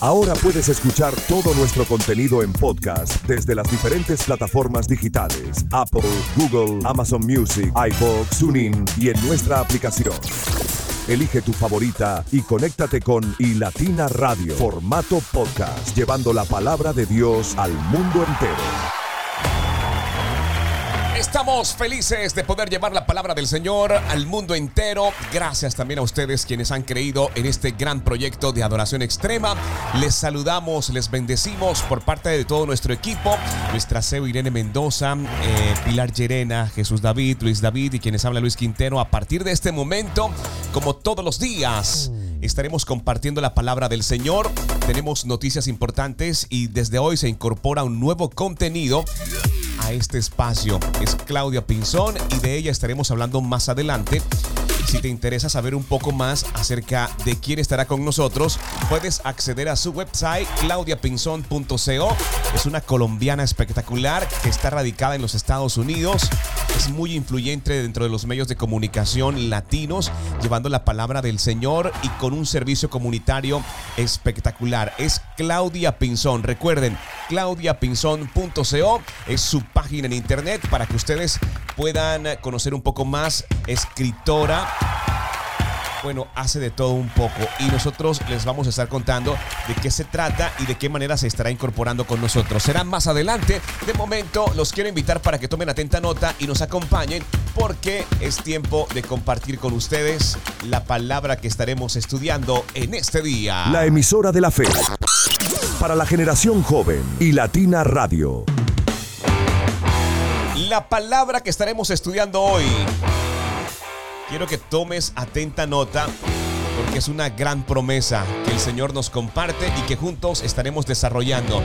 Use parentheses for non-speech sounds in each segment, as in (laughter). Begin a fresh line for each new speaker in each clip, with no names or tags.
Ahora puedes escuchar todo nuestro contenido en podcast desde las diferentes plataformas digitales: Apple, Google, Amazon Music, iVoox, TuneIn y en nuestra aplicación. Elige tu favorita y conéctate con iLatina Radio, formato podcast, llevando la palabra de Dios al mundo entero.
Estamos felices de poder llevar la palabra del Señor al mundo entero. Gracias también a ustedes quienes han creído en este gran proyecto de adoración extrema. Les saludamos, les bendecimos por parte de todo nuestro equipo, nuestra CEO Irene Mendoza, eh, Pilar Llerena, Jesús David, Luis David y quienes habla Luis Quintero. A partir de este momento, como todos los días, estaremos compartiendo la palabra del Señor. Tenemos noticias importantes y desde hoy se incorpora un nuevo contenido a este espacio. Es Claudia Pinzón y de ella estaremos hablando más adelante. Si te interesa saber un poco más acerca de quién estará con nosotros, puedes acceder a su website claudiapinzón.co. Es una colombiana espectacular que está radicada en los Estados Unidos. Es muy influyente dentro de los medios de comunicación latinos, llevando la palabra del Señor y con un servicio comunitario espectacular. Es Claudia Pinzón. Recuerden, claudiapinzón.co es su página en internet para que ustedes puedan conocer un poco más. Escritora bueno, hace de todo un poco y nosotros les vamos a estar contando de qué se trata y de qué manera se estará incorporando con nosotros. Será más adelante. De momento los quiero invitar para que tomen atenta nota y nos acompañen porque es tiempo de compartir con ustedes la palabra que estaremos estudiando en este día.
La emisora de la fe para la generación joven y Latina Radio.
La palabra que estaremos estudiando hoy quiero que tomes atenta nota porque es una gran promesa que el Señor nos comparte y que juntos estaremos desarrollando.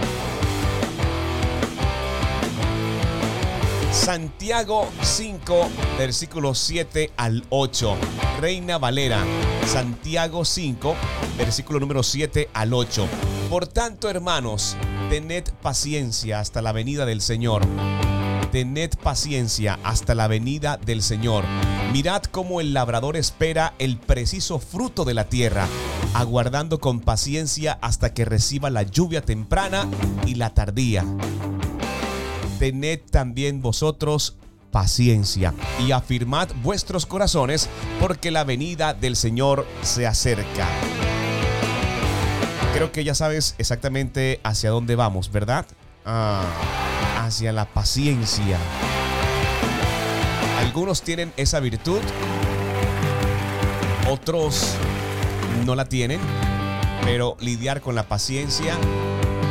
Santiago 5, versículos 7 al 8. Reina Valera. Santiago 5, versículo número 7 al 8. Por tanto, hermanos, tened paciencia hasta la venida del Señor tened paciencia hasta la venida del Señor. Mirad cómo el labrador espera el preciso fruto de la tierra, aguardando con paciencia hasta que reciba la lluvia temprana y la tardía. Tened también vosotros paciencia y afirmad vuestros corazones porque la venida del Señor se acerca. Creo que ya sabes exactamente hacia dónde vamos, ¿verdad? Ah hacia la paciencia. Algunos tienen esa virtud, otros no la tienen, pero lidiar con la paciencia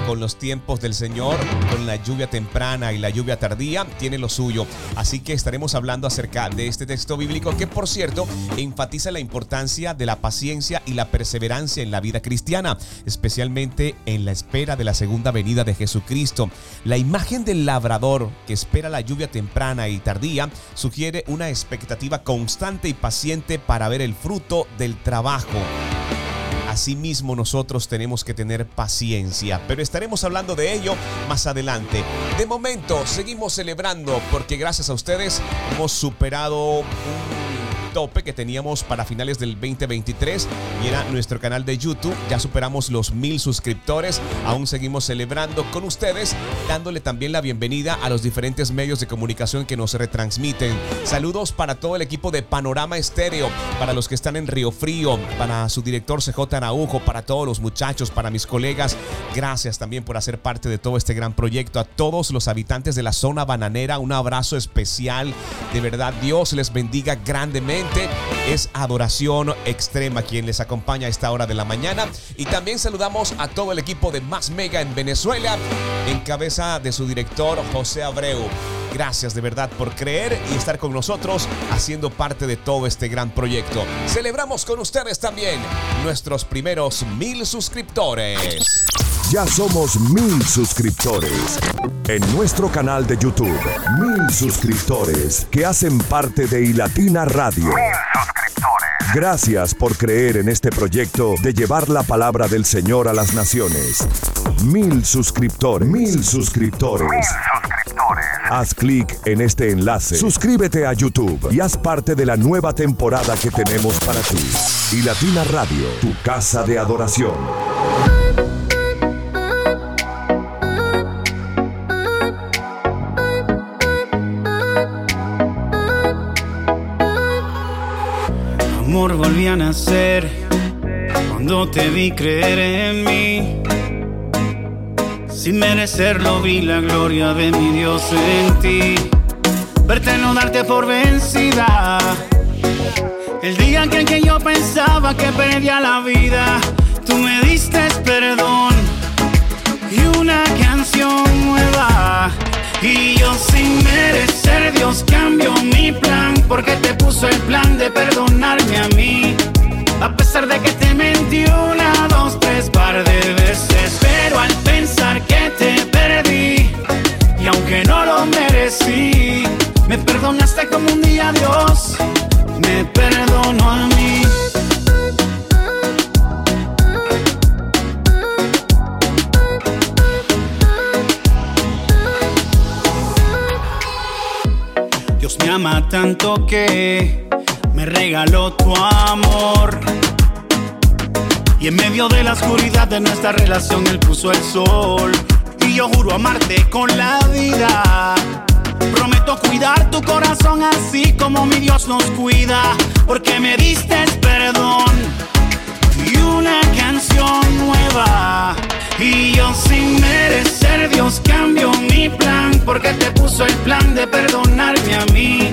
con los tiempos del Señor, con la lluvia temprana y la lluvia tardía, tiene lo suyo. Así que estaremos hablando acerca de este texto bíblico que, por cierto, enfatiza la importancia de la paciencia y la perseverancia en la vida cristiana, especialmente en la espera de la segunda venida de Jesucristo. La imagen del labrador que espera la lluvia temprana y tardía sugiere una expectativa constante y paciente para ver el fruto del trabajo. Asimismo nosotros tenemos que tener paciencia, pero estaremos hablando de ello más adelante. De momento seguimos celebrando porque gracias a ustedes hemos superado un tope que teníamos para finales del 2023 y era nuestro canal de YouTube. Ya superamos los mil suscriptores. Aún seguimos celebrando con ustedes, dándole también la bienvenida a los diferentes medios de comunicación que nos retransmiten. Saludos para todo el equipo de Panorama Estéreo, para los que están en Río Frío, para su director CJ Araujo, para todos los muchachos, para mis colegas. Gracias también por hacer parte de todo este gran proyecto. A todos los habitantes de la zona bananera, un abrazo especial. De verdad, Dios les bendiga grandemente es Adoración Extrema quien les acompaña a esta hora de la mañana. Y también saludamos a todo el equipo de Más Mega en Venezuela, en cabeza de su director José Abreu. Gracias de verdad por creer y estar con nosotros haciendo parte de todo este gran proyecto. Celebramos con ustedes también nuestros primeros mil suscriptores.
Ya somos mil suscriptores. En nuestro canal de YouTube, mil suscriptores que hacen parte de iLatina Radio. Gracias por creer en este proyecto de llevar la palabra del Señor a las naciones mil suscriptores. Mil suscriptores. Haz clic en este enlace. Suscríbete a YouTube y haz parte de la nueva temporada que tenemos para ti. Y Latina Radio, tu casa de adoración.
amor volví a nacer cuando te vi creer en mí sin merecerlo vi la gloria de mi Dios en ti. Verte no darte por vencida. El día en que yo pensaba que perdía la vida, tú me diste perdón y una canción nueva. Y yo sin merecer Dios cambió mi plan porque te puso el plan de perdonarme a mí. Que me regaló tu amor. Y en medio de la oscuridad de nuestra relación, Él puso el sol. Y yo juro amarte con la vida. Prometo cuidar tu corazón así como mi Dios nos cuida. Porque me diste perdón y una canción nueva. Y yo sin merecer Dios cambio mi plan porque te puso el plan de perdonarme a mí.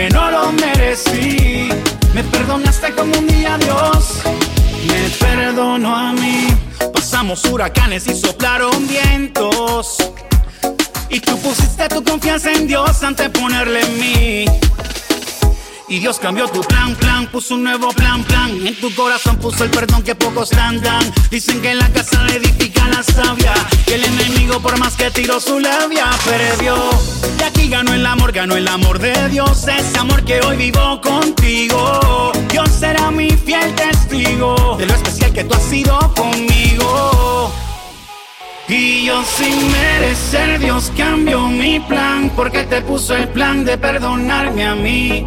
aunque no lo merecí, me perdonaste como un día Dios, me perdonó a mí. Pasamos huracanes y soplaron vientos. Y tú pusiste tu confianza en Dios antes de ponerle en mí. Y Dios cambió tu plan, plan, puso un nuevo plan, plan. En tu corazón puso el perdón que pocos dan, dan. Dicen que en la casa le edifica la sabia. Que el enemigo, por más que tiró su labia, perdió. Y aquí ganó el amor, ganó el amor de Dios. Ese amor que hoy vivo contigo. Dios será mi fiel testigo de lo especial que tú has sido conmigo. Y yo sin merecer Dios cambió mi plan porque te puso el plan de perdonarme a mí.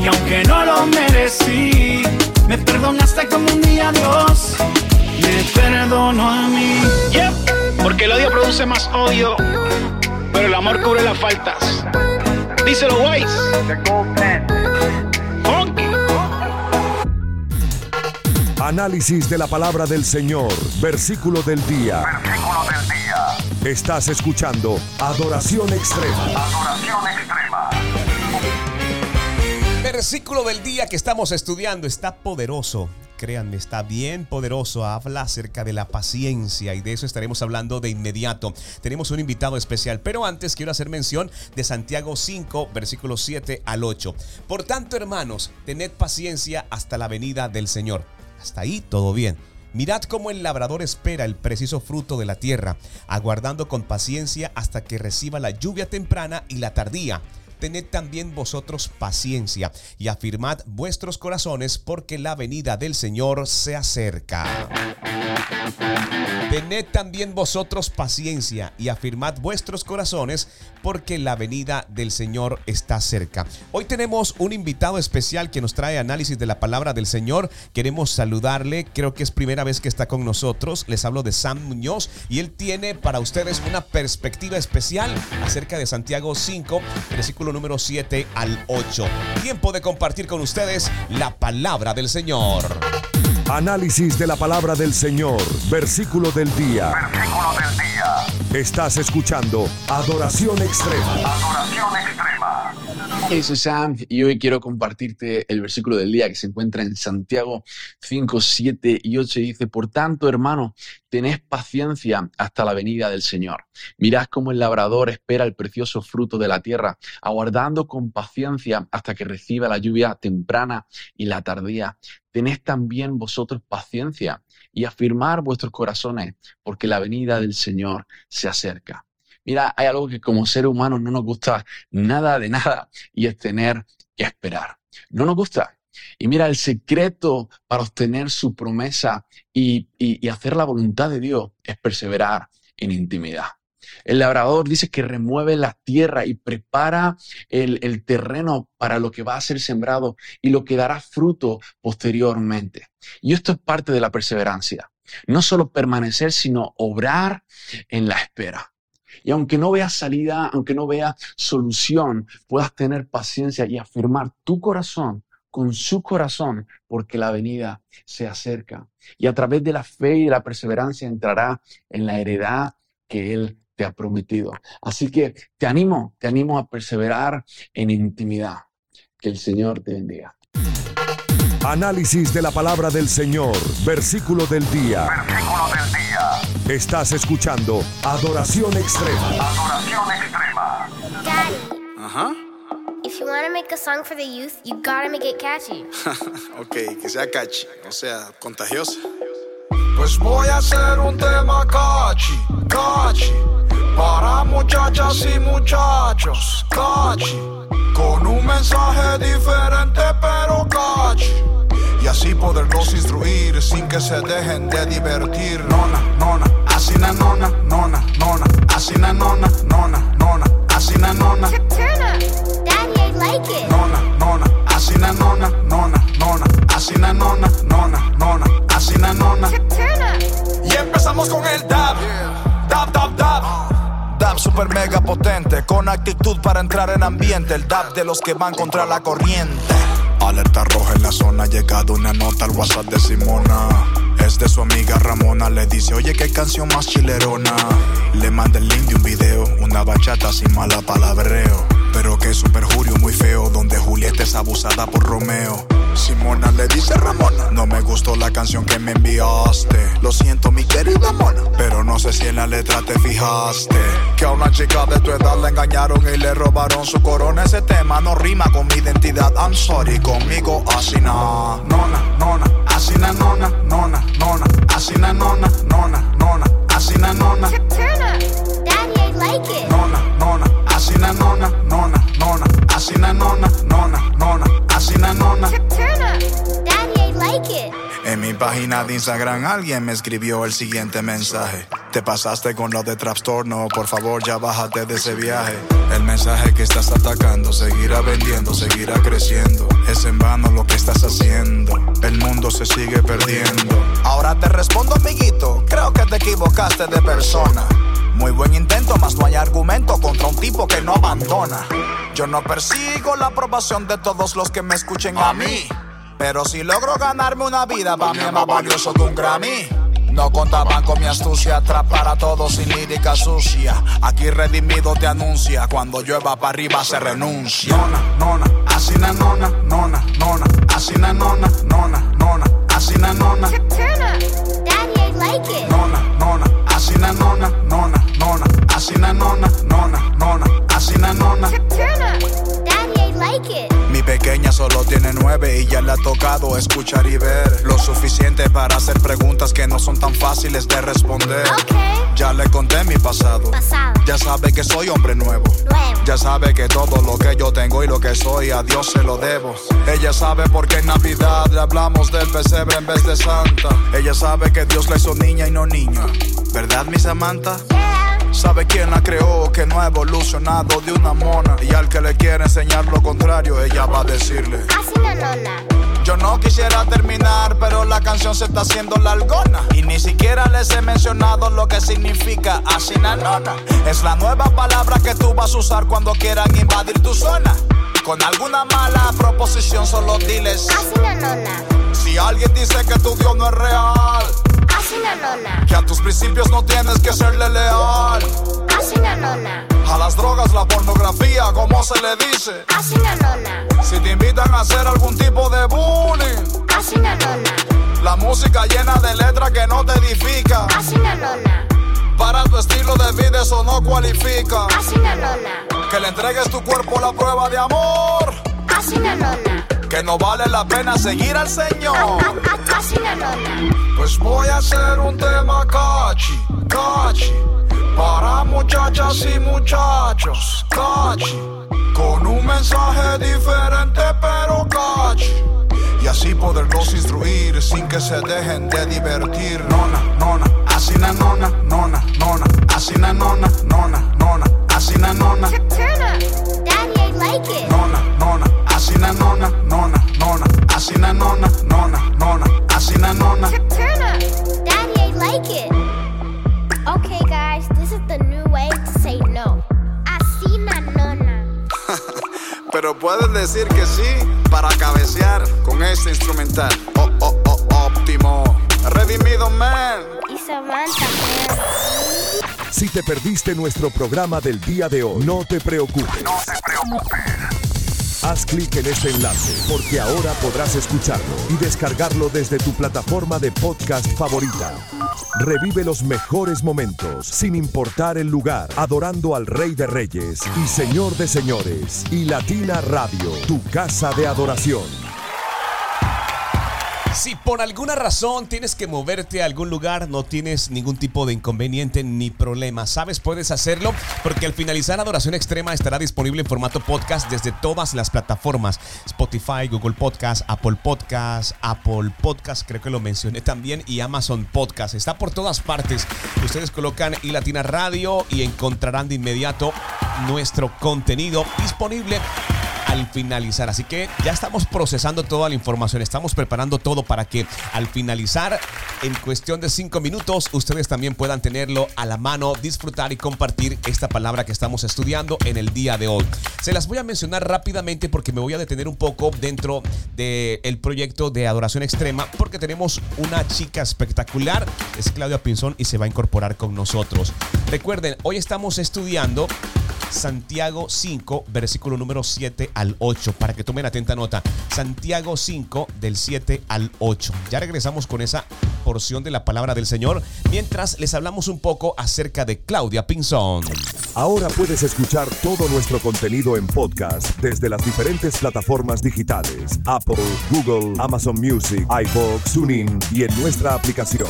y aunque no lo merecí, me perdonaste como un día Dios, me perdono a mí. Yep, porque el odio produce más odio, pero el amor cubre las faltas. Díselo, Wise. Funky.
Análisis de la palabra del Señor, versículo del día.
Versículo del día.
Estás escuchando Adoración Extrema.
Adoración extrema.
Versículo del día que estamos estudiando está poderoso. Créanme, está bien poderoso. Habla acerca de la paciencia y de eso estaremos hablando de inmediato. Tenemos un invitado especial, pero antes quiero hacer mención de Santiago 5, versículos 7 al 8. Por tanto, hermanos, tened paciencia hasta la venida del Señor. Hasta ahí todo bien. Mirad cómo el labrador espera el preciso fruto de la tierra, aguardando con paciencia hasta que reciba la lluvia temprana y la tardía. Tened también vosotros paciencia y afirmad vuestros corazones porque la venida del Señor se acerca. Tened también vosotros paciencia y afirmad vuestros corazones porque la venida del Señor está cerca. Hoy tenemos un invitado especial que nos trae análisis de la palabra del Señor. Queremos saludarle, creo que es primera vez que está con nosotros. Les hablo de Sam Muñoz y él tiene para ustedes una perspectiva especial acerca de Santiago 5, versículo número 7 al 8. Tiempo de compartir con ustedes la palabra del Señor.
Análisis de la palabra del Señor, versículo del día.
Versículo del día.
Estás escuchando Adoración Extrema.
Adoración extrema.
Hey, Sam y hoy quiero compartirte el versículo del día que se encuentra en Santiago 5, 7 y 8 y dice, por tanto, hermano, tened paciencia hasta la venida del Señor. Mirad cómo el labrador espera el precioso fruto de la tierra, aguardando con paciencia hasta que reciba la lluvia temprana y la tardía. Tened también vosotros paciencia y afirmar vuestros corazones, porque la venida del Señor se acerca. Mira, hay algo que como ser humano no nos gusta nada de nada y es tener que esperar. No nos gusta. Y mira, el secreto para obtener su promesa y, hacer la voluntad de Dios es perseverar en intimidad. El labrador dice que remueve la tierra y prepara el, el, terreno para lo que va a ser sembrado y lo que dará fruto posteriormente. Y esto es parte de la perseverancia. No solo permanecer, sino obrar en la espera. Y aunque no veas salida, aunque no veas solución, puedas tener paciencia y afirmar tu corazón con su corazón, porque la venida se acerca. Y a través de la fe y la perseverancia entrará en la heredad que Él te ha prometido. Así que te animo, te animo a perseverar en intimidad. Que el Señor te bendiga.
Análisis de la palabra del Señor, versículo del día.
Versículo del día.
Estás escuchando Adoración Extrema.
Adoración extrema.
Daddy,
Ajá.
if you want to make a song for the youth, you gotta make it catchy. (laughs)
ok, que sea catchy, o sea, contagiosa.
Pues voy a hacer un tema cachi, cachi, para muchachas y muchachos, cachi, con un mensaje diferente pero cachi. Y así poderlos instruir sin que se dejen de divertir. Nona, nona, así na nona, nona, nona, así na nona, nona, nona, así na nona.
Turn up. Daddy, I like it.
Nona, nona, así na nona, nona, nona, así na nona, nona, nona, así na nona.
Turn up.
Y empezamos con el dab. Dab, dab, dab. Dab super mega potente, con actitud para entrar en ambiente. El dab de los que van contra la corriente. Alerta roja en la zona, ha llegado una nota al WhatsApp de Simona. Es de su amiga Ramona, le dice, oye, qué canción más chilerona. Le manda el link de un video, una bachata sin mala palabreo. Pero que es un perjurio muy feo, donde Julieta es abusada por Romeo. Simona le dice Ramona, no me gustó la canción que me enviaste. Lo siento, mi querida mona, pero no sé si en la letra te fijaste. Que a una chica de tu edad la engañaron y le robaron su corona. Ese tema no rima con mi identidad. I'm sorry, conmigo así na. Nona, nona, así na nona, nona, nona, así na nona, nona, nona, así na nona.
Turn up. Daddy, I like it.
Nona, nona, así na nona, nona, nona, así na nona, nona, nona, así na nona.
Turn up. Daddy, I like it.
En mi página de Instagram alguien me escribió el siguiente mensaje. Te pasaste con lo de Trapstore, no, por favor ya bájate de ese viaje. El mensaje que estás atacando seguirá vendiendo, seguirá creciendo. Es en vano lo que estás haciendo. El mundo se sigue perdiendo. Ahora te respondo, amiguito. Creo que te equivocaste de persona. Muy buen intento, más no hay argumento contra un tipo que no abandona. Yo no persigo la aprobación de todos los que me escuchen a mí. Pero si logro ganarme una vida, para mí es más valioso que un Grammy. No contaban con mi astucia, atrapar a todos sin lírica sucia. Aquí redimido te anuncia, cuando llueva para arriba se renuncia. Nona, nona, así na nona, nona, nona, así na nona, nona, nona, así na nona.
Turn up. Daddy, I like it.
Nona, nona, así na nona, nona, nona, así na nona, nona, nona, así na nona.
Turn up. Like it.
Mi pequeña solo tiene nueve y ya le ha tocado escuchar y ver lo suficiente para hacer preguntas que no son tan fáciles de responder. Ya le conté mi pasado.
Pasado.
Ya sabe que soy hombre nuevo.
Nuevo.
Ya sabe que todo lo que yo tengo y lo que soy a Dios se lo debo. Ella sabe por qué en Navidad le hablamos del pesebre en vez de Santa. Ella sabe que Dios la hizo niña y no niño. ¿Verdad, mi Samantha?
Yeah.
¿Sabe quién la creó? Que no ha evolucionado de una mona. Y al que le quiere enseñar lo contrario, ella va a decirle.
Así na nona.
Yo no quisiera terminar, pero la canción se está haciendo largona. Y ni siquiera les he mencionado lo que significa asinanona. Es la nueva palabra que tú vas a usar cuando quieran invadir tu zona. Con alguna mala proposición, solo diles.
Así na nona.
Si alguien dice que tu Dios no es real,
Así.
Que a tus principios no tienes que serle leal.
Así.
A las drogas, la pornografía, como se le dice.
Así.
Si te invitan a hacer algún tipo de bullying.
Así la
música llena de letras que no te edifica.
Así.
Para tu estilo de vida eso no cualifica.
Así.
Que le entregues tu cuerpo a la prueba de amor.
Así.
Que no vale la pena seguir al Señor.
Así la nona.
Pues voy a hacer un tema cachi, cachi. Para muchachas y muchachos, cachi. Con un mensaje diferente pero cachi. Y así poderlos instruir sin que se dejen de divertir. Nona, nona, así na nona, nona, nona. Así na nona, nona, nona. Así na nona,
Turn up. Daddy ain't like it.
nona, nona. Así na nona, nona, nona. Así na nona, nona, nona. Así na nona.
Turn up. Daddy ain't like it. Okay, guys, this is the new way to say no. Así la nona. (laughs)
Pero puedes decir que sí para cabecear con este instrumental. Oh, oh, oh, óptimo. Redimido, man.
Y Samantha, man.
Si te perdiste nuestro programa del día de hoy, no te preocupes.
No te preocupes.
Haz clic en este enlace porque ahora podrás escucharlo y descargarlo desde tu plataforma de podcast favorita. Revive los mejores momentos sin importar el lugar, adorando al Rey de Reyes y Señor de Señores y Latina Radio, tu casa de adoración.
Si por alguna razón tienes que moverte a algún lugar, no tienes ningún tipo de inconveniente ni problema. Sabes, puedes hacerlo porque al finalizar Adoración Extrema estará disponible en formato podcast desde todas las plataformas: Spotify, Google Podcast, Apple Podcast, Apple Podcast, creo que lo mencioné también, y Amazon Podcast. Está por todas partes. Ustedes colocan y Latina Radio y encontrarán de inmediato nuestro contenido disponible al finalizar. Así que ya estamos procesando toda la información, estamos preparando todo para que al finalizar, en cuestión de cinco minutos, ustedes también puedan tenerlo a la mano, disfrutar y compartir esta palabra que estamos estudiando en el día de hoy. Se las voy a mencionar rápidamente porque me voy a detener un poco dentro del proyecto de Adoración Extrema porque tenemos una chica espectacular, es Claudia Pinzón y se va a incorporar con nosotros. Recuerden, hoy estamos estudiando Santiago 5, versículo número 7 al 8, para que tomen atenta nota. Santiago 5, del 7 al 8. Ya regresamos con esa porción de la palabra del Señor, mientras les hablamos un poco acerca de Claudia Pinzón.
Ahora puedes escuchar todo nuestro contenido en podcast desde las diferentes plataformas digitales: Apple, Google, Amazon Music, iBox, TuneIn y en nuestra aplicación.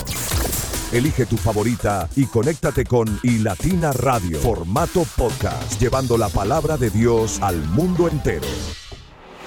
Elige tu favorita y conéctate con iLatina Radio, formato podcast, llevando la palabra de Dios al mundo entero.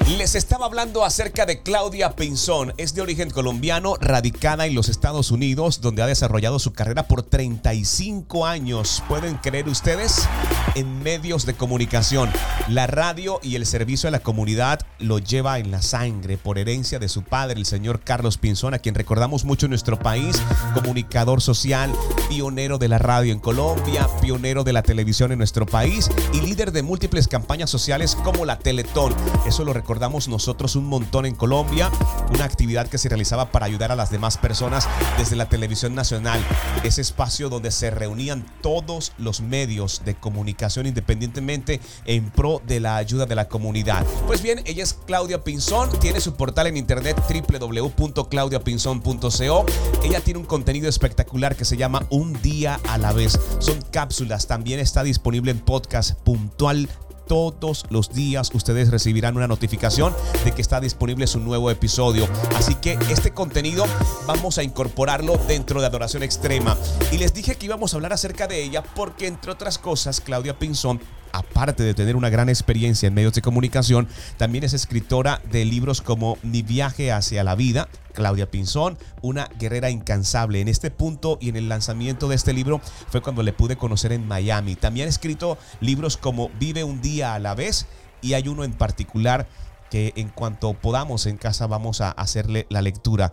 Les estaba hablando acerca de Claudia Pinzón. Es de origen colombiano, radicada en los Estados Unidos, donde ha desarrollado su carrera por 35 años. ¿Pueden creer ustedes? En medios de comunicación. La radio y el servicio a la comunidad lo lleva en la sangre por herencia de su padre, el señor Carlos Pinzón, a quien recordamos mucho en nuestro país, comunicador social, pionero de la radio en Colombia, pionero de la televisión en nuestro país y líder de múltiples campañas sociales como la Teletón. Eso lo recordamos nosotros un montón en Colombia, una actividad que se realizaba para ayudar a las demás personas desde la televisión nacional, ese espacio donde se reunían todos los medios de comunicación independientemente en pro de la ayuda de la comunidad. Pues bien, ella es Claudia Pinzón, tiene su portal en internet www.claudiapinzón.co. Ella tiene un contenido espectacular que se llama Un día a la vez. Son cápsulas, también está disponible en podcast puntual todos los días ustedes recibirán una notificación de que está disponible su nuevo episodio. Así que este contenido vamos a incorporarlo dentro de Adoración Extrema. Y les dije que íbamos a hablar acerca de ella porque entre otras cosas Claudia Pinzón aparte de tener una gran experiencia en medios de comunicación, también es escritora de libros como Mi viaje hacia la vida, Claudia Pinzón, una guerrera incansable. En este punto y en el lanzamiento de este libro fue cuando le pude conocer en Miami. También ha escrito libros como Vive un día a la vez y hay uno en particular que en cuanto podamos en casa vamos a hacerle la lectura.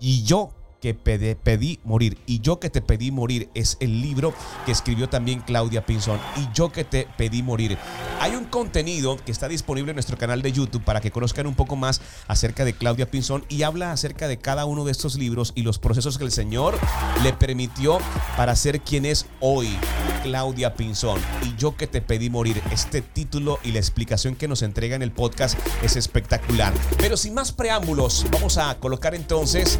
Y yo que pede- pedí morir. Y yo que te pedí morir es el libro que escribió también Claudia Pinzón. Y yo que te pedí morir. Hay un contenido que está disponible en nuestro canal de YouTube para que conozcan un poco más acerca de Claudia Pinzón y habla acerca de cada uno de estos libros y los procesos que el Señor le permitió para ser quien es hoy, Claudia Pinzón. Y yo que te pedí morir. Este título y la explicación que nos entrega en el podcast es espectacular. Pero sin más preámbulos, vamos a colocar entonces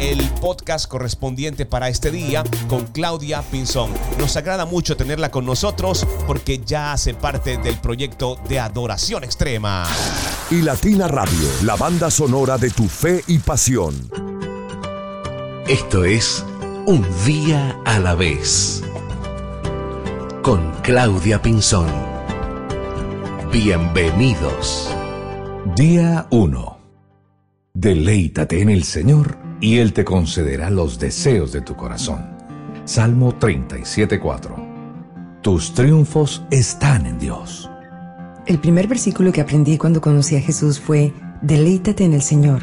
el podcast correspondiente para este día con Claudia Pinzón. Nos agrada mucho tenerla con nosotros porque ya hace parte del proyecto de Adoración Extrema.
Y Latina Radio, la banda sonora de tu fe y pasión.
Esto es Un día a la vez. Con Claudia Pinzón. Bienvenidos.
Día 1. Deleítate en el Señor y Él te concederá los deseos de tu corazón. Salmo 37.4. Tus triunfos están en Dios.
El primer versículo que aprendí cuando conocí a Jesús fue, deleítate en el Señor.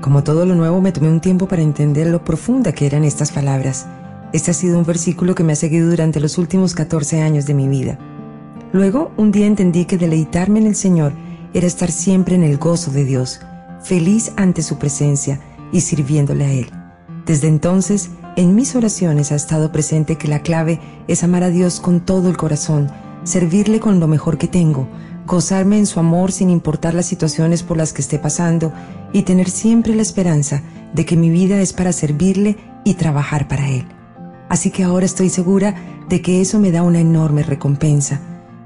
Como todo lo nuevo, me tomé un tiempo para entender lo profunda que eran estas palabras. Este ha sido un versículo que me ha seguido durante los últimos 14 años de mi vida. Luego, un día entendí que deleitarme en el Señor era estar siempre en el gozo de Dios, feliz ante su presencia y sirviéndole a Él. Desde entonces, en mis oraciones ha estado presente que la clave es amar a Dios con todo el corazón, servirle con lo mejor que tengo, gozarme en su amor sin importar las situaciones por las que esté pasando y tener siempre la esperanza de que mi vida es para servirle y trabajar para Él. Así que ahora estoy segura de que eso me da una enorme recompensa.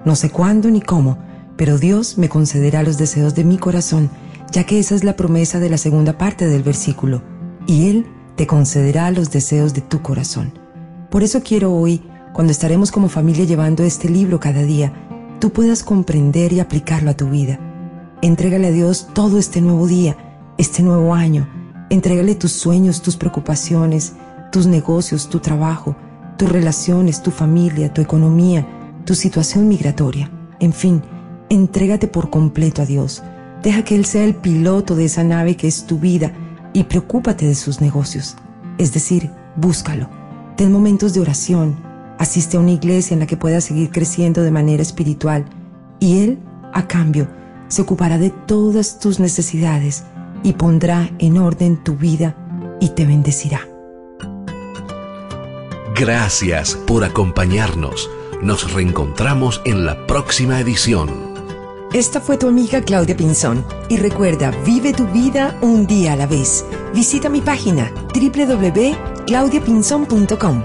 No sé cuándo ni cómo, pero Dios me concederá los deseos de mi corazón, ya que esa es la promesa de la segunda parte del versículo, y Él te concederá los deseos de tu corazón. Por eso quiero hoy, cuando estaremos como familia llevando este libro cada día, tú puedas comprender y aplicarlo a tu vida. Entrégale a Dios todo este nuevo día, este nuevo año. Entrégale tus sueños, tus preocupaciones, tus negocios, tu trabajo, tus relaciones, tu familia, tu economía, tu situación migratoria. En fin, entrégate por completo a Dios. Deja que Él sea el piloto de esa nave que es tu vida y preocúpate de sus negocios. Es decir, búscalo. Ten momentos de oración. Asiste a una iglesia en la que puedas seguir creciendo de manera espiritual. Y Él, a cambio, se ocupará de todas tus necesidades y pondrá en orden tu vida y te bendecirá.
Gracias por acompañarnos. Nos reencontramos en la próxima edición.
Esta fue tu amiga Claudia Pinzón y recuerda, vive tu vida un día a la vez. Visita mi página www.claudiapinzon.com.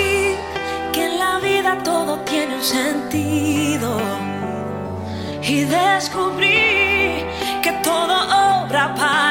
todo tiene un sentido. Y descubrí que todo obra para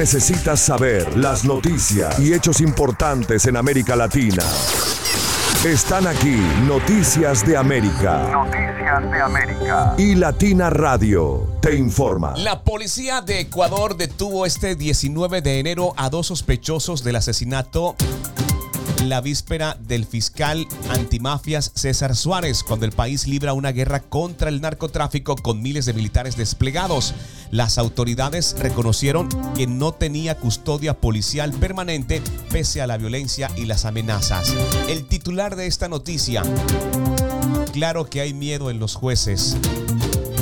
necesitas saber, las noticias y hechos importantes en América Latina. Están aquí Noticias de América.
Noticias de América.
Y Latina Radio te informa.
La policía de Ecuador detuvo este 19 de enero a dos sospechosos del asesinato la víspera del fiscal antimafias César Suárez, cuando el país libra una guerra contra el narcotráfico con miles de militares desplegados. Las autoridades reconocieron que no tenía custodia policial permanente pese a la violencia y las amenazas. El titular de esta noticia, claro que hay miedo en los jueces.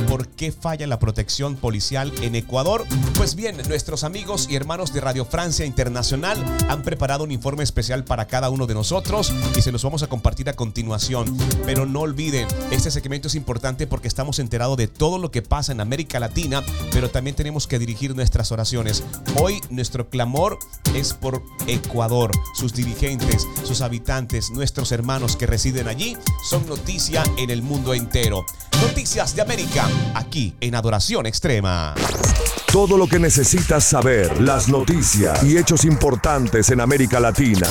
¿Por qué falla la protección policial en Ecuador? Pues bien, nuestros amigos y hermanos de Radio Francia Internacional han preparado un informe especial para cada uno de nosotros y se los vamos a compartir a continuación. Pero no olviden, este segmento es importante porque estamos enterados de todo lo que pasa en América Latina, pero también tenemos que dirigir nuestras oraciones. Hoy nuestro clamor es por Ecuador, sus dirigentes, sus habitantes, nuestros hermanos que residen allí, son noticia en el mundo entero. Noticias de América, aquí en Adoración Extrema.
Todo lo que necesitas saber, las noticias y hechos importantes en América Latina.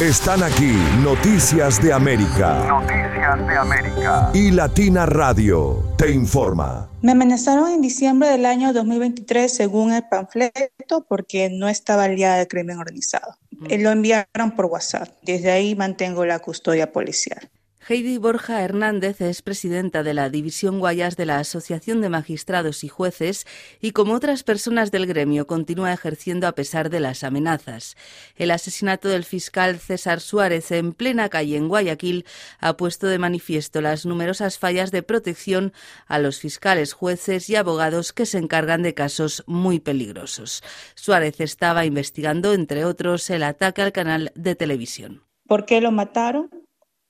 Están aquí Noticias de América.
Noticias de América.
Y Latina Radio te informa.
Me amenazaron en diciembre del año 2023 según el panfleto porque no estaba aliada del crimen organizado. Eh, Lo enviaron por WhatsApp. Desde ahí mantengo la custodia policial.
Heidi Borja Hernández es presidenta de la División Guayas de la Asociación de Magistrados y Jueces y, como otras personas del gremio, continúa ejerciendo a pesar de las amenazas. El asesinato del fiscal César Suárez en plena calle en Guayaquil ha puesto de manifiesto las numerosas fallas de protección a los fiscales, jueces y abogados que se encargan de casos muy peligrosos. Suárez estaba investigando, entre otros, el ataque al canal de televisión.
¿Por qué lo mataron?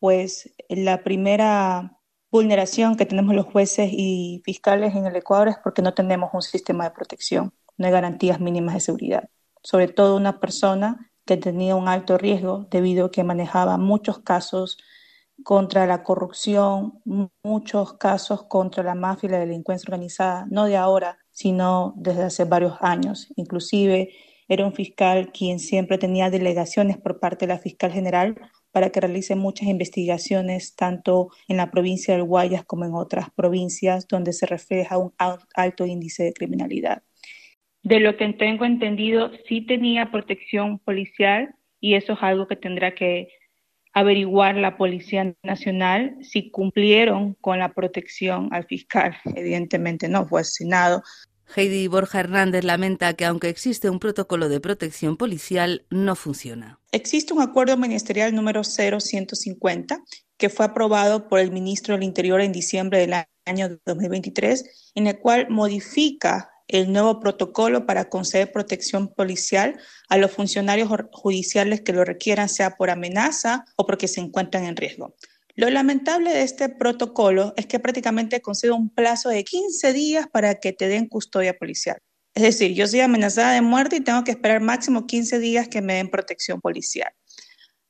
Pues la primera vulneración que tenemos los jueces y fiscales en el Ecuador es porque no tenemos un sistema de protección, no hay garantías mínimas de seguridad. Sobre todo una persona que tenía un alto riesgo debido a que manejaba muchos casos contra la corrupción, muchos casos contra la mafia y la delincuencia organizada, no de ahora, sino desde hace varios años. Inclusive era un fiscal quien siempre tenía delegaciones por parte de la fiscal general para que realice muchas investigaciones tanto en la provincia del Guayas como en otras provincias donde se refleja un alto índice de criminalidad. De lo que tengo entendido, sí tenía protección policial y eso es algo que tendrá que averiguar la Policía Nacional si cumplieron con la protección al fiscal. Evidentemente no, fue asesinado.
Heidi Borja Hernández lamenta que aunque existe un protocolo de protección policial, no funciona.
Existe un acuerdo ministerial número 0150 que fue aprobado por el ministro del Interior en diciembre del año 2023, en el cual modifica el nuevo protocolo para conceder protección policial a los funcionarios judiciales que lo requieran, sea por amenaza o porque se encuentran en riesgo. Lo lamentable de este protocolo es que prácticamente concede un plazo de 15 días para que te den custodia policial. Es decir, yo soy amenazada de muerte y tengo que esperar máximo 15 días que me den protección policial.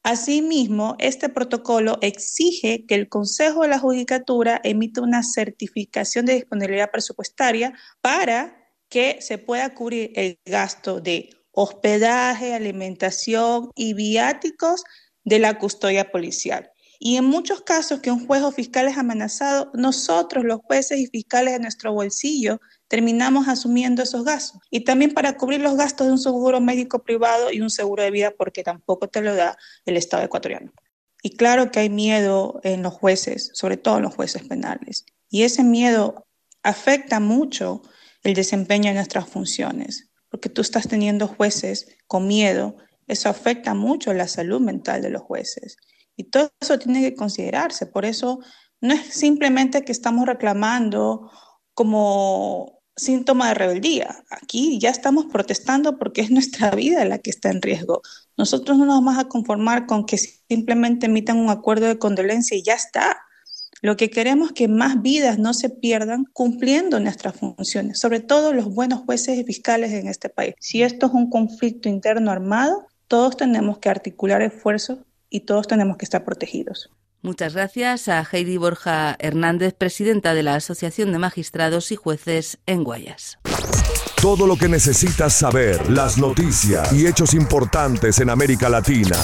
Asimismo, este protocolo exige que el Consejo de la Judicatura emita una certificación de disponibilidad presupuestaria para que se pueda cubrir el gasto de hospedaje, alimentación y viáticos de la custodia policial. Y en muchos casos que un juez o fiscal es amenazado, nosotros, los jueces y fiscales de nuestro bolsillo, terminamos asumiendo esos gastos. Y también para cubrir los gastos de un seguro médico privado y un seguro de vida, porque tampoco te lo da el Estado ecuatoriano. Y claro que hay miedo en los jueces, sobre todo en los jueces penales. Y ese miedo afecta mucho el desempeño de nuestras funciones, porque tú estás teniendo jueces con miedo, eso afecta mucho la salud mental de los jueces. Y todo eso tiene que considerarse. Por eso no es simplemente que estamos reclamando como síntoma de rebeldía. Aquí ya estamos protestando porque es nuestra vida la que está en riesgo. Nosotros no nos vamos a conformar con que simplemente emitan un acuerdo de condolencia y ya está. Lo que queremos es que más vidas no se pierdan cumpliendo nuestras funciones, sobre todo los buenos jueces y fiscales en este país. Si esto es un conflicto interno armado, todos tenemos que articular esfuerzos y todos tenemos que estar protegidos.
Muchas gracias a Heidi Borja Hernández, presidenta de la Asociación de Magistrados y Jueces en Guayas.
Todo lo que necesitas saber, las noticias y hechos importantes en América Latina.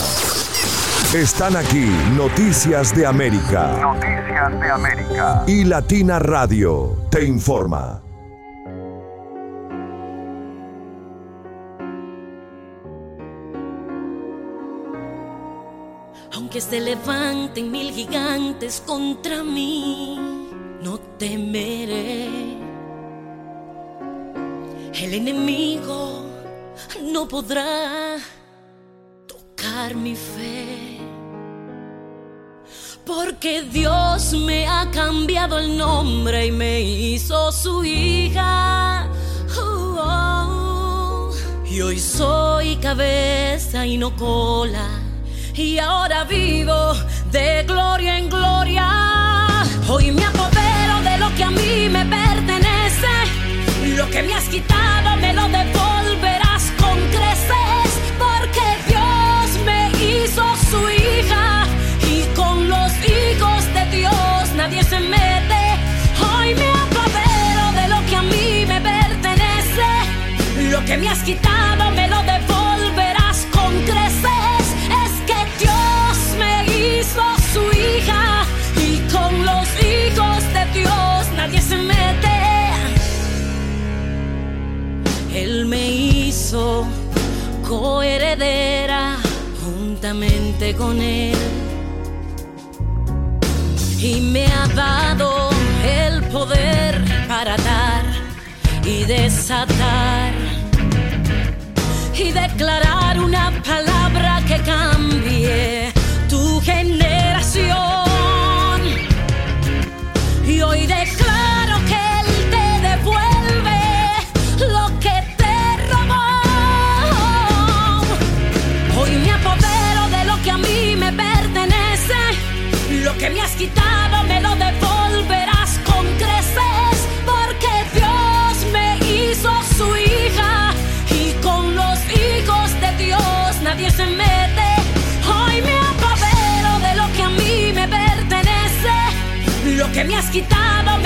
Están aquí Noticias de América.
Noticias de América.
Y Latina Radio te informa.
Aunque se levanten mil gigantes contra mí, no temeré. El enemigo no podrá tocar mi fe. Porque Dios me ha cambiado el nombre y me hizo su hija. Oh, oh. Y hoy soy cabeza y no cola y ahora vivo de gloria en gloria. Hoy me apodero de lo que a mí me pertenece, lo que me has quitado me lo devolverás con creces, porque Dios me hizo su hija y con los hijos de Dios nadie se mete. Hoy me apodero de lo que a mí me pertenece, lo que me has quitado me lo devolverás Él me hizo coheredera juntamente con él. Y me ha dado el poder para dar y desatar. Y declarar una palabra que cambie quitado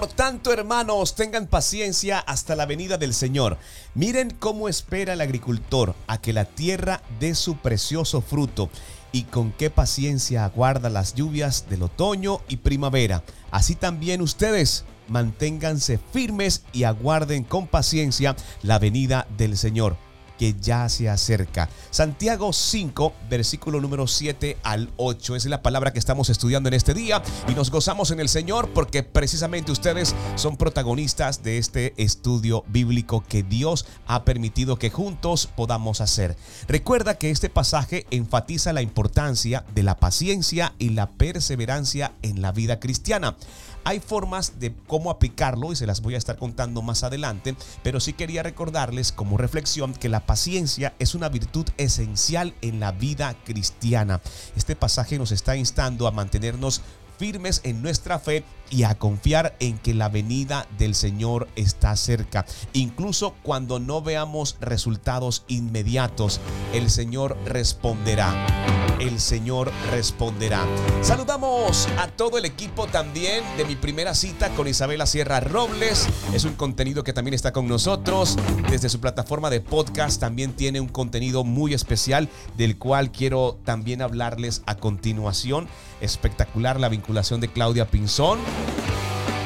Por tanto, hermanos, tengan paciencia hasta la venida del Señor. Miren cómo espera el agricultor a que la tierra dé su precioso fruto y con qué paciencia aguarda las lluvias del otoño y primavera. Así también ustedes manténganse firmes y aguarden con paciencia la venida del Señor que ya se acerca. Santiago 5, versículo número 7 al 8 es la palabra que estamos estudiando en este día y nos gozamos en el Señor porque precisamente ustedes son protagonistas de este estudio bíblico que Dios ha permitido que juntos podamos hacer. Recuerda que este pasaje enfatiza la importancia de la paciencia y la perseverancia en la vida cristiana. Hay formas de cómo aplicarlo y se las voy a estar contando más adelante, pero sí quería recordarles como reflexión que la paciencia es una virtud esencial en la vida cristiana. Este pasaje nos está instando a mantenernos firmes en nuestra fe y a confiar en que la venida del Señor está cerca. Incluso cuando no veamos resultados inmediatos, el Señor responderá. El Señor responderá. Saludamos a todo el equipo también de mi primera cita con Isabela Sierra Robles. Es un contenido que también está con nosotros. Desde su plataforma de podcast también tiene un contenido muy especial del cual quiero también hablarles a continuación. Espectacular la vinculación de Claudia Pinzón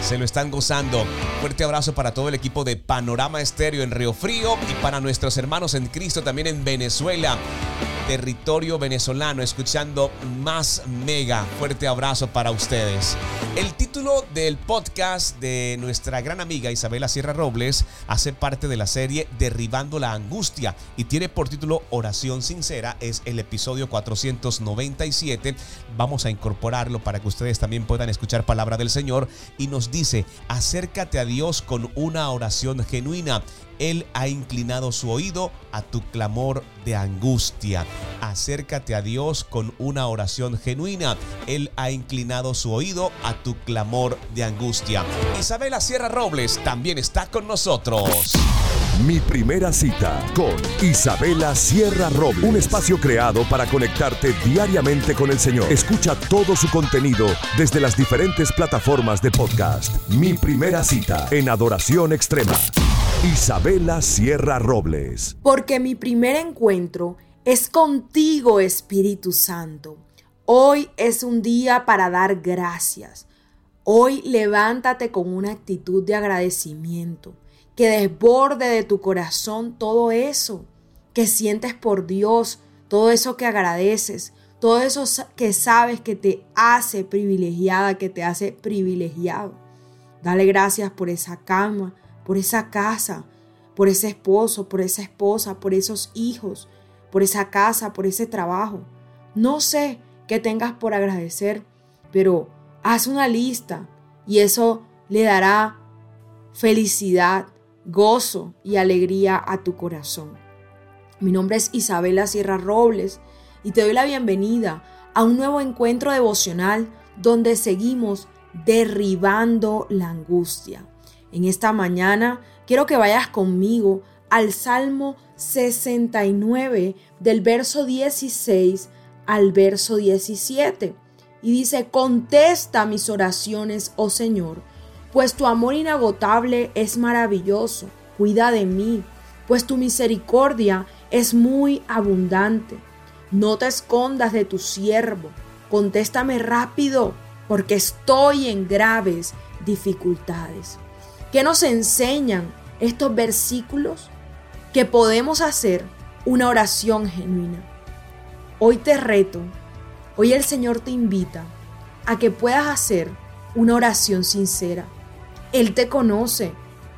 se lo están gozando. Fuerte abrazo para todo el equipo de Panorama Estéreo en Río Frío y para nuestros hermanos en Cristo también en Venezuela. Territorio venezolano, escuchando más mega. Fuerte abrazo para ustedes. El título del podcast de nuestra gran amiga Isabela Sierra Robles hace parte de la serie Derribando la Angustia y tiene por título Oración Sincera. Es el episodio 497. Vamos a incorporarlo para que ustedes también puedan escuchar palabra del Señor y nos dice, acércate a Dios con una oración genuina. Él ha inclinado su oído a tu clamor de angustia. Acércate a Dios con una oración genuina. Él ha inclinado su oído a tu clamor de angustia. Isabela Sierra Robles también está con nosotros.
Mi primera cita con Isabela Sierra Robles. Un espacio creado para conectarte diariamente con el Señor. Escucha todo su contenido desde las diferentes plataformas de podcast. Mi primera cita en Adoración Extrema. Isabela Sierra Robles.
Porque mi primer encuentro es contigo, Espíritu Santo. Hoy es un día para dar gracias. Hoy levántate con una actitud de agradecimiento, que desborde de tu corazón todo eso que sientes por Dios, todo eso que agradeces, todo eso que sabes que te hace privilegiada, que te hace privilegiado. Dale gracias por esa cama, por esa casa, por ese esposo, por esa esposa, por esos hijos, por esa casa, por ese trabajo. No sé qué tengas por agradecer, pero haz una lista y eso le dará felicidad, gozo y alegría a tu corazón. Mi nombre es Isabela Sierra Robles y te doy la bienvenida a un nuevo encuentro devocional donde seguimos derribando la angustia. En esta mañana quiero que vayas conmigo al Salmo 69 del verso 16 al verso 17. Y dice, contesta mis oraciones, oh Señor, pues tu amor inagotable es maravilloso. Cuida de mí, pues tu misericordia es muy abundante. No te escondas de tu siervo. Contéstame rápido, porque estoy en graves dificultades. ¿Qué nos enseñan estos versículos? Que podemos hacer una oración genuina. Hoy te reto, hoy el Señor te invita a que puedas hacer una oración sincera. Él te conoce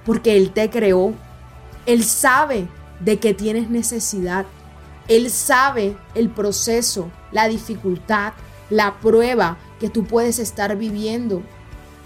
porque Él te creó. Él sabe de que tienes necesidad. Él sabe el proceso, la dificultad, la prueba que tú puedes estar viviendo.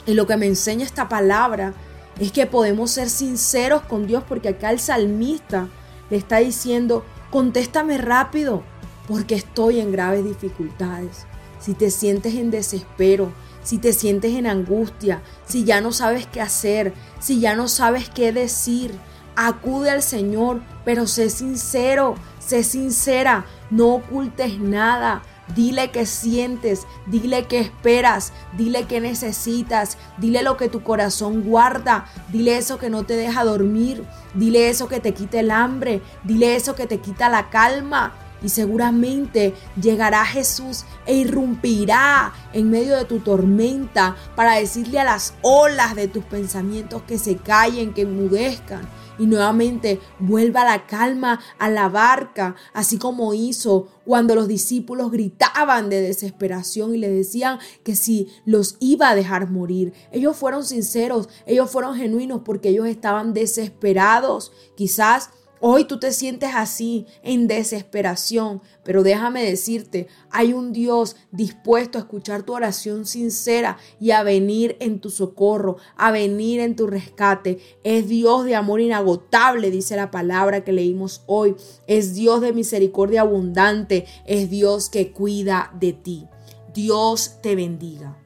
Y lo que me enseña esta palabra es que podemos ser sinceros con Dios porque acá el salmista le está diciendo, contéstame rápido porque estoy en graves dificultades. Si te sientes en desespero, si te sientes en angustia, si ya no sabes qué hacer, si ya no sabes qué decir, acude al Señor, pero sé sincero, sé sincera, no ocultes nada. Dile qué sientes, dile qué esperas, dile qué necesitas, dile lo que tu corazón guarda, dile eso que no te deja dormir, dile eso que te quita el hambre, dile eso que te quita la calma. Y seguramente llegará Jesús e irrumpirá en medio de tu tormenta para decirle a las olas de tus pensamientos que se callen, que enmudezcan y nuevamente vuelva la calma a la barca, así como hizo cuando los discípulos gritaban de desesperación y le decían que si los iba a dejar morir. Ellos fueron sinceros, ellos fueron genuinos porque ellos estaban desesperados. Quizás Hoy tú te sientes así, en desesperación, pero déjame decirte, hay un Dios dispuesto a escuchar tu oración sincera y a venir en tu socorro, a venir en tu rescate. Es Dios de amor inagotable, dice la palabra que leímos hoy. Es Dios de misericordia abundante, es Dios que cuida de ti. Dios te bendiga.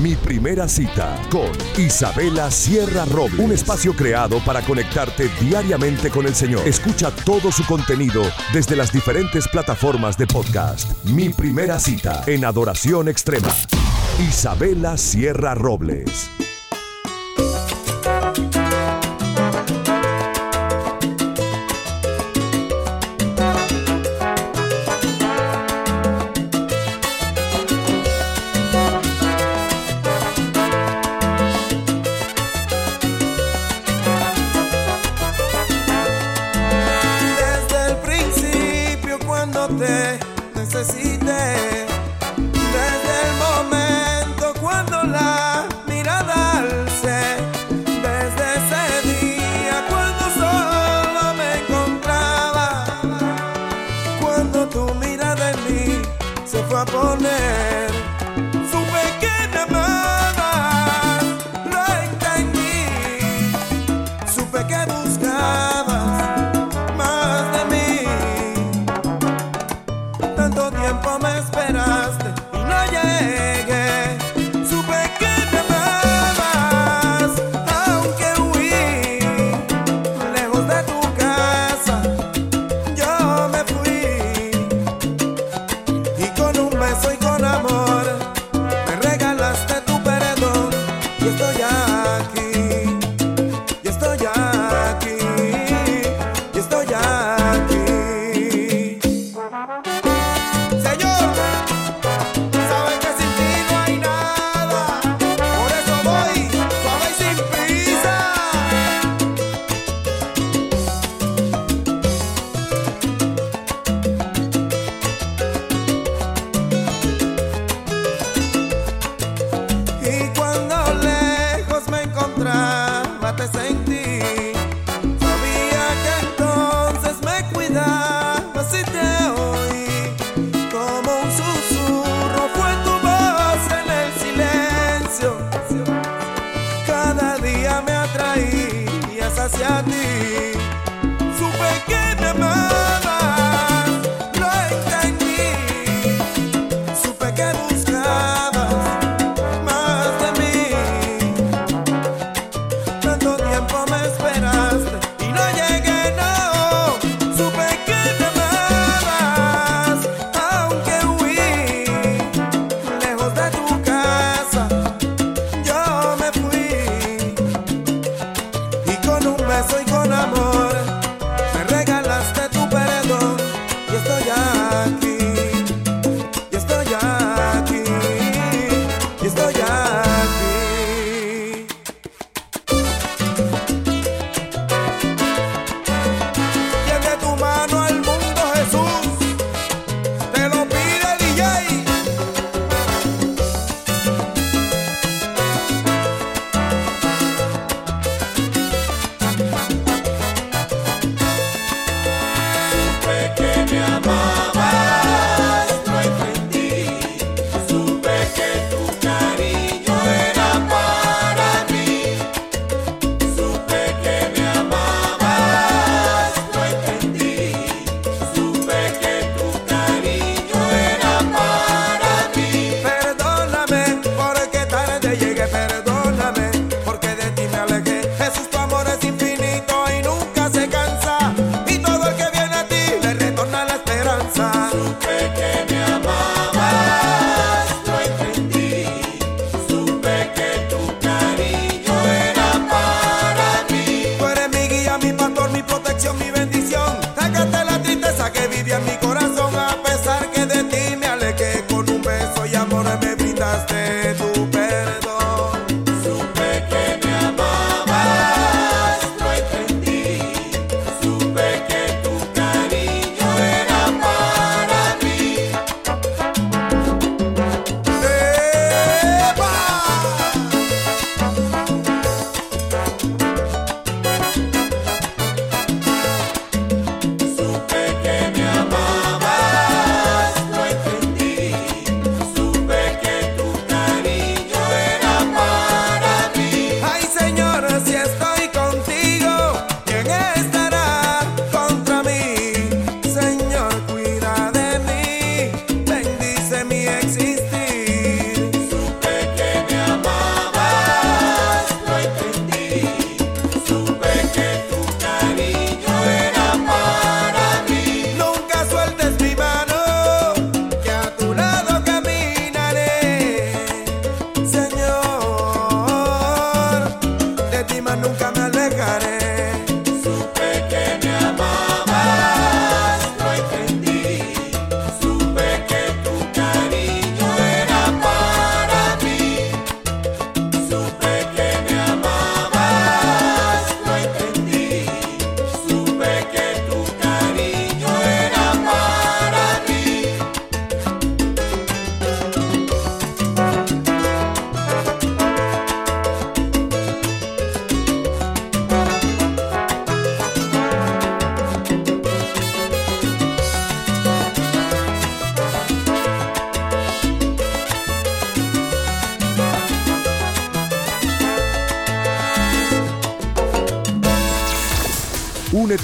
Mi primera cita con Isabela Sierra Robles. Un espacio creado para conectarte diariamente con el Señor. Escucha todo su contenido desde las diferentes plataformas de podcast. Mi primera cita en Adoración Extrema. Isabela Sierra Robles.
Soy con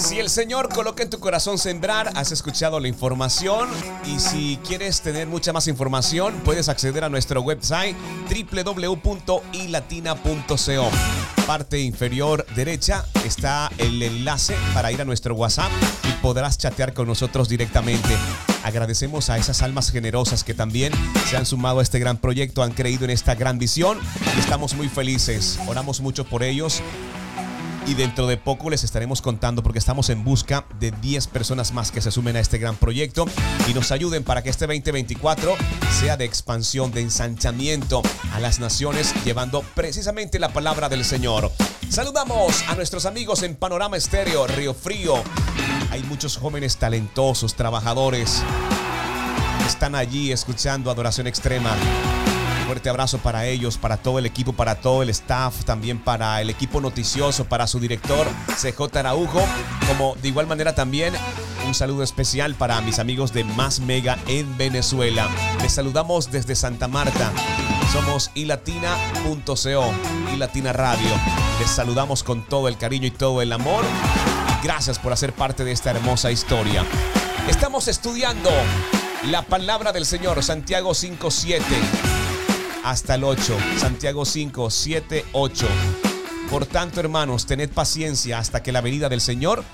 Si el Señor coloca en tu corazón sembrar, has escuchado la información y si quieres tener mucha más información, puedes acceder a nuestro website www.ilatina.co. Parte inferior derecha está el enlace para ir a nuestro WhatsApp y podrás chatear con nosotros directamente. Agradecemos a esas almas generosas que también se han sumado a este gran proyecto, han creído en esta gran visión y estamos muy felices. Oramos mucho por ellos y dentro de poco les estaremos contando porque estamos en busca de 10 personas más que se sumen a este gran proyecto y nos ayuden para que este 2024 sea de expansión, de ensanchamiento a las naciones, llevando precisamente la palabra del Señor. Saludamos a nuestros amigos en Panorama Estéreo, Río Frío. Hay muchos jóvenes talentosos, trabajadores. Están allí escuchando Adoración Extrema fuerte abrazo para ellos, para todo el equipo, para todo el staff, también para el equipo noticioso, para su director CJ Araujo, como de igual manera también un saludo especial para mis amigos de Más Mega en Venezuela. Les saludamos desde Santa Marta. Somos ilatina.co, ilatina radio. Les saludamos con todo el cariño y todo el amor. Gracias por hacer parte de esta hermosa historia. Estamos estudiando la palabra del Señor, Santiago 5.7 hasta el 8. Santiago 5, 7, 8. Por tanto, hermanos, tened paciencia hasta que la venida del Señor.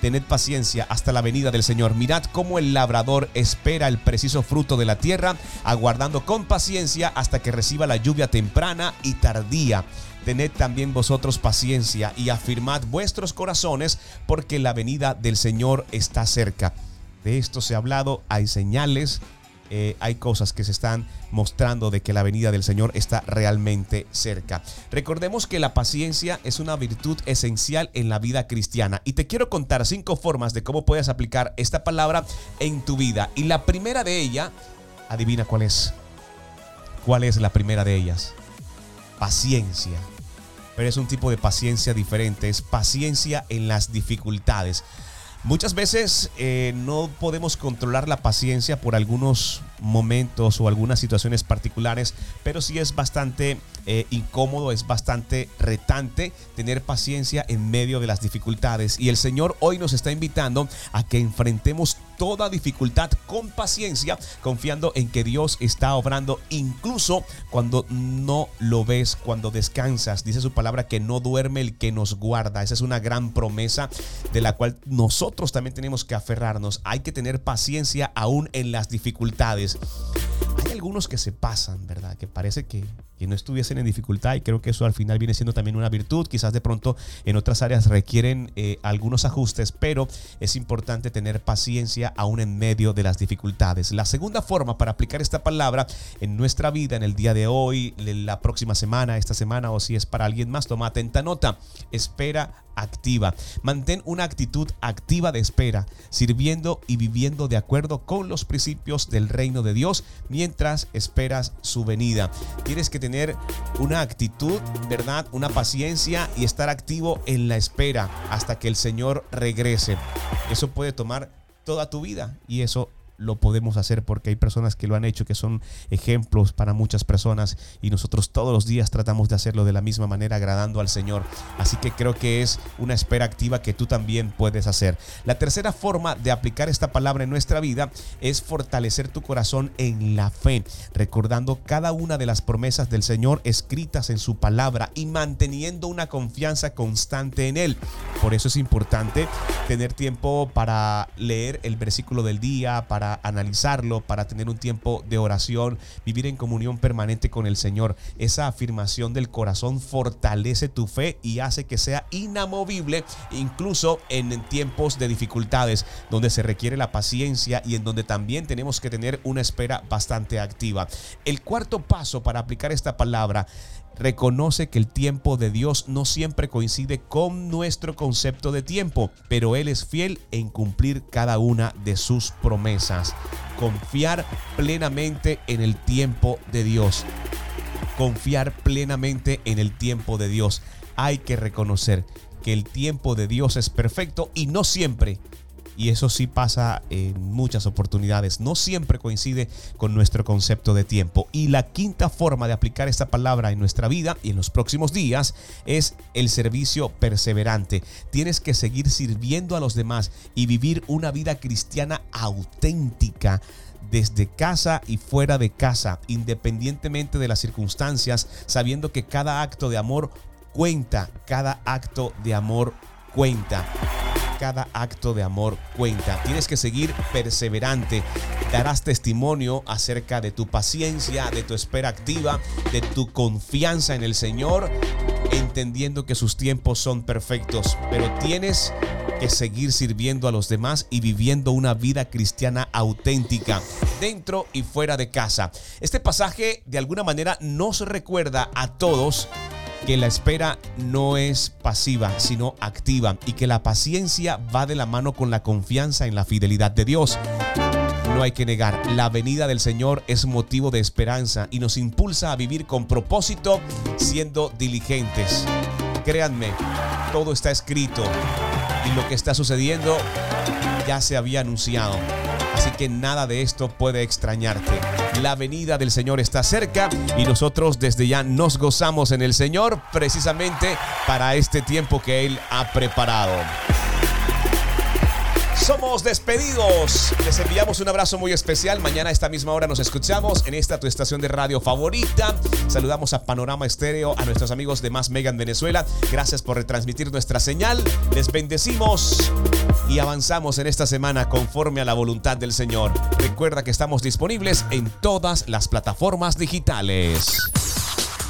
Tened paciencia hasta la venida del Señor. Mirad cómo el labrador espera el preciso fruto de la tierra, aguardando con paciencia hasta que reciba la lluvia temprana y tardía. Tened también vosotros paciencia y afirmad vuestros corazones, porque la venida del Señor está cerca. De esto se ha hablado, hay señales, eh, hay cosas que se están mostrando de que la venida del Señor está realmente cerca. Recordemos que la paciencia es una virtud esencial en la vida cristiana y te quiero contar cinco formas de cómo puedes aplicar esta palabra en tu vida. Y la primera de ella, adivina cuál es. ¿Cuál es la primera de ellas? Paciencia. Pero es un tipo de paciencia diferente, es paciencia en las dificultades. Muchas veces eh, no podemos controlar la paciencia por algunos momentos o algunas situaciones particulares, pero sí es bastante eh, incómodo, es bastante retante tener paciencia en medio de las dificultades. Y el Señor hoy nos está invitando a que enfrentemos toda dificultad con paciencia, confiando en que Dios está obrando incluso cuando no lo ves, cuando descansas. Dice su palabra que no duerme el que nos guarda. Esa es una gran promesa de la cual nosotros también tenemos que aferrarnos. Hay que tener paciencia aún en las dificultades. Hay algunos que se pasan, ¿verdad? Que parece que, no estuviesen en dificultad y creo que eso al final viene siendo también una virtud. Quizás de pronto en otras áreas requieren eh, algunos ajustes, pero es importante tener paciencia aún en medio de las dificultades. La segunda forma para aplicar esta palabra en nuestra vida, en el día de hoy, la próxima semana, esta semana o si es para alguien más, toma atenta nota. Espera activa. Mantén una actitud activa de espera, sirviendo y viviendo de acuerdo con los principios del reino de Dios mientras esperas su venida. Tienes que tener una actitud, ¿verdad? Una paciencia y estar activo en la espera hasta que el Señor regrese. Eso puede tomar toda tu vida. Y eso lo podemos hacer porque hay personas que lo han hecho, que son ejemplos para muchas personas y nosotros todos los días tratamos de hacerlo de la misma manera, agradando al Señor. Así que creo que es una espera activa que tú también puedes hacer. La tercera forma de aplicar esta palabra en nuestra vida es fortalecer tu corazón en la fe, recordando cada una de las promesas del Señor escritas en su palabra y manteniendo una confianza constante en Él. Por eso es importante tener tiempo para leer el versículo del día, para analizarlo, para tener un tiempo de oración, vivir en comunión permanente con el Señor. Esa afirmación del corazón fortalece tu fe y hace que sea inamovible, incluso en tiempos de dificultades, donde se requiere la paciencia y en donde también tenemos que tener una espera bastante activa. El cuarto paso para aplicar esta palabra reconoce que el tiempo de Dios no siempre coincide con nuestro concepto de tiempo, pero Él es fiel en cumplir cada una de sus promesas. Confiar plenamente en el tiempo de Dios. Confiar plenamente en el tiempo de Dios. Hay que reconocer que el tiempo de Dios es perfecto y no siempre y eso sí pasa en muchas oportunidades. No siempre coincide con nuestro concepto de tiempo. Y la quinta forma de aplicar esta palabra en nuestra vida y en los próximos días es el servicio perseverante. Tienes que seguir sirviendo a los demás y vivir una vida cristiana auténtica desde casa y fuera de casa, independientemente de las circunstancias, sabiendo que cada acto de amor cuenta, cada acto de amor cuenta cada acto de amor cuenta. Tienes que seguir perseverante. Darás testimonio acerca de tu paciencia, de tu espera activa, de tu confianza en el Señor, entendiendo que sus tiempos son perfectos. Pero tienes que seguir sirviendo a los demás y viviendo una vida cristiana auténtica, dentro y fuera de casa. Este pasaje de alguna manera nos recuerda a todos que la espera no es pasiva, sino activa y que la paciencia va de la mano con la confianza en la fidelidad de Dios. No hay que negar, la venida del Señor es motivo de esperanza y nos impulsa a vivir con propósito siendo diligentes. Créanme, todo está escrito y lo que está sucediendo ya se había anunciado. Así que nada de esto puede extrañarte. La venida del Señor está cerca y nosotros desde ya nos gozamos en el Señor precisamente para este tiempo que Él ha preparado. Somos despedidos. Les enviamos un abrazo muy especial. Mañana a esta misma hora nos escuchamos en esta tu estación de radio favorita. Saludamos a Panorama Estéreo, a nuestros amigos de Más Mega en Venezuela. Gracias por retransmitir nuestra señal. Les bendecimos y avanzamos en esta semana conforme a la voluntad del Señor. Recuerda que estamos disponibles en todas las plataformas digitales.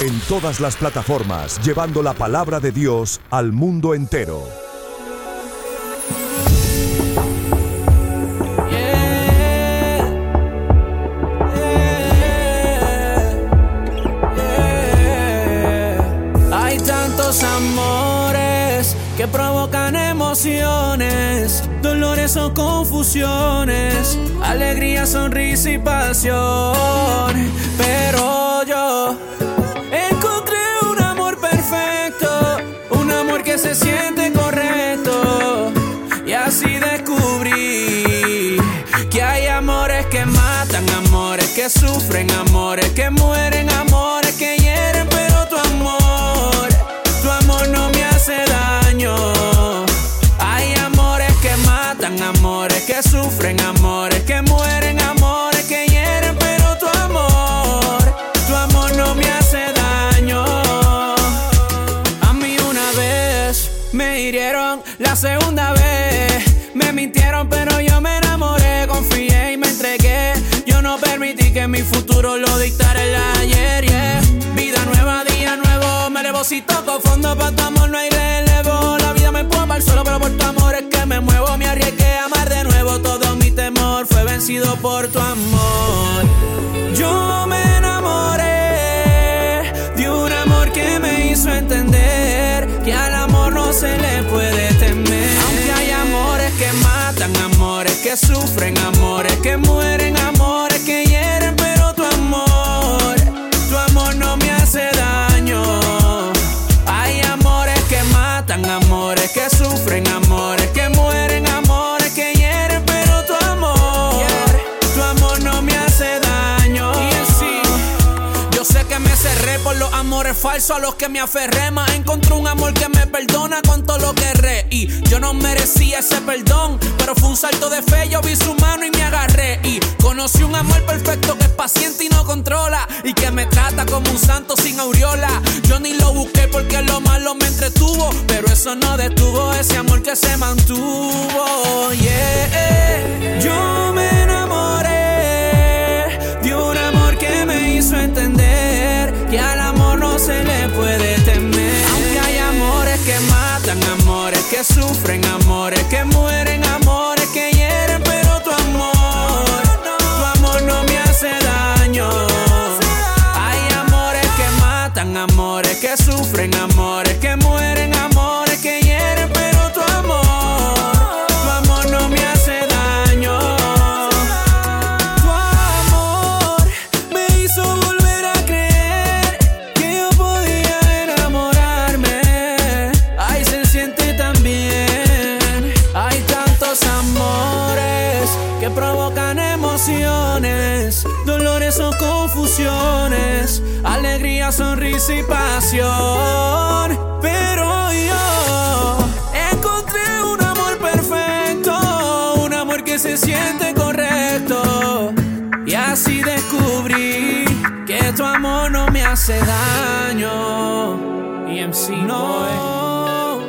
En todas las plataformas, llevando la palabra de Dios al mundo entero.
Hay tantos amores que provocan emociones, dolores o confusiones, alegría, sonrisa y pasión. Pero sufren, amores que mueren, amores que hieren, pero tu amor, tu amor no me hace daño. Hay amores que matan, amores que sufren, amores futuro lo dictara el ayer. yeah. Vida nueva, día nuevo, me elevo si toco fondo para tu amor no hay relevo. La vida me empuja al suelo, pero por tu amor es que me muevo. Me arriesgué a amar de nuevo, todo mi temor fue vencido por tu amor. Yo me enamoré de un amor que me hizo entender que al amor no se le puede temer. Aunque hay amores que matan, amores que sufren, amores que mueren, amores falsos a los que me aferré. Más encontré un amor que me perdona con todo lo que erré. Y yo no merecía ese perdón, pero fue un salto de fe. Yo vi su mano y me agarré. Y conocí un amor perfecto que es paciente y no controla. Y que me trata como un santo sin aureola. Yo ni lo busqué porque lo malo me entretuvo. Pero eso no detuvo ese amor que se mantuvo. Yeah, yo me enamoré de un amor que me hizo entender que al amor se le puede temer. Aunque hay amores que matan, amores que sufren, amores que mueren, tu amor no me hace daño. EMC no, boy.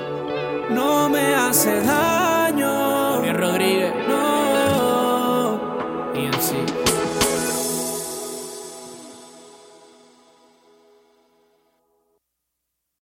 no me hace daño. Rodríguez.